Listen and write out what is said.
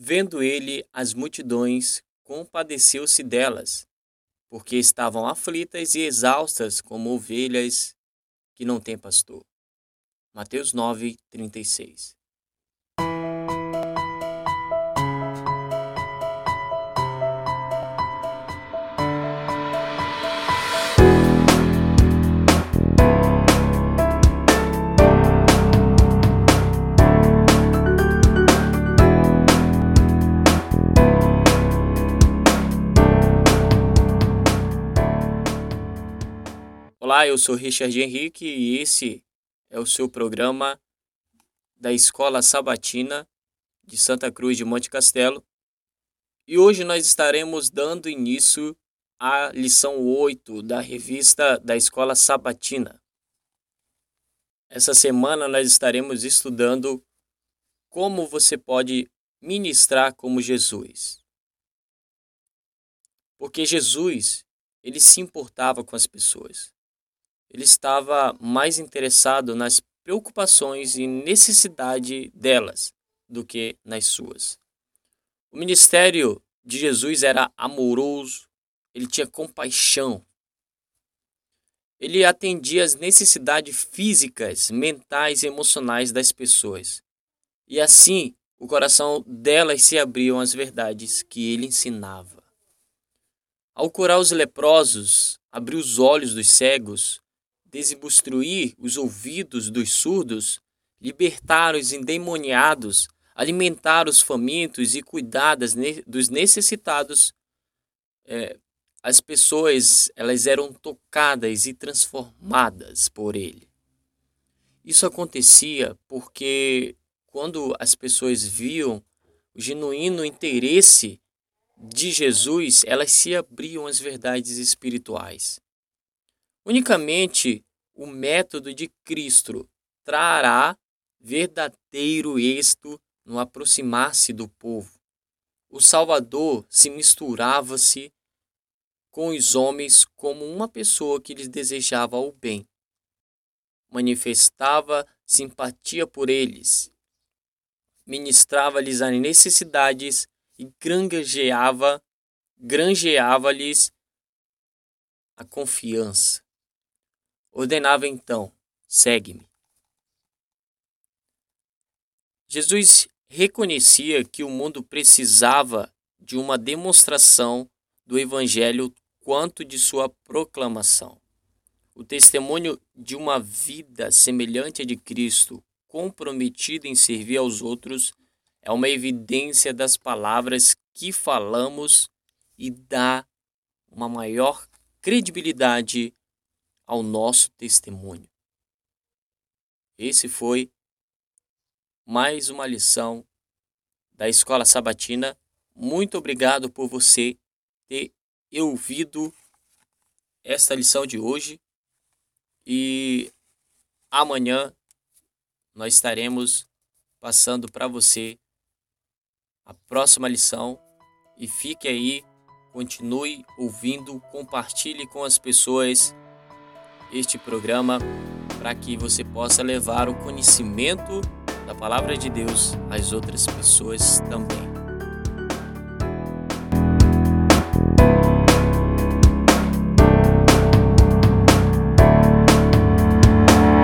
Vendo ele as multidões, compadeceu-se delas, porque estavam aflitas e exaustas como ovelhas que não têm pastor. Mateus 9, 36. Olá, eu sou Richard Henrique e esse é o seu programa da Escola Sabatina de Santa Cruz de Monte Castelo. E hoje nós estaremos dando início à lição 8 da revista da Escola Sabatina. Essa semana nós estaremos estudando como você pode ministrar como Jesus. Porque Jesus, ele se importava com as pessoas ele estava mais interessado nas preocupações e necessidade delas do que nas suas. O ministério de Jesus era amoroso, ele tinha compaixão. Ele atendia às necessidades físicas, mentais e emocionais das pessoas. E assim, o coração delas se abriam às verdades que ele ensinava. Ao curar os leprosos, abrir os olhos dos cegos, desobstruir os ouvidos dos surdos, libertar os endemoniados, alimentar os famintos e cuidar das, dos necessitados, é, as pessoas elas eram tocadas e transformadas por ele. Isso acontecia porque quando as pessoas viam o genuíno interesse de Jesus, elas se abriam às verdades espirituais. Unicamente o método de Cristo trará verdadeiro êxito no aproximar-se do povo. O Salvador se misturava-se com os homens como uma pessoa que lhes desejava o bem. Manifestava simpatia por eles, ministrava-lhes as necessidades e granjeava, granjeava-lhes a confiança. Ordenava então: segue-me. Jesus reconhecia que o mundo precisava de uma demonstração do Evangelho quanto de sua proclamação. O testemunho de uma vida semelhante à de Cristo, comprometida em servir aos outros, é uma evidência das palavras que falamos e dá uma maior credibilidade ao nosso testemunho. Esse foi mais uma lição da Escola Sabatina. Muito obrigado por você ter ouvido esta lição de hoje e amanhã nós estaremos passando para você a próxima lição e fique aí, continue ouvindo, compartilhe com as pessoas este programa para que você possa levar o conhecimento da palavra de Deus às outras pessoas também.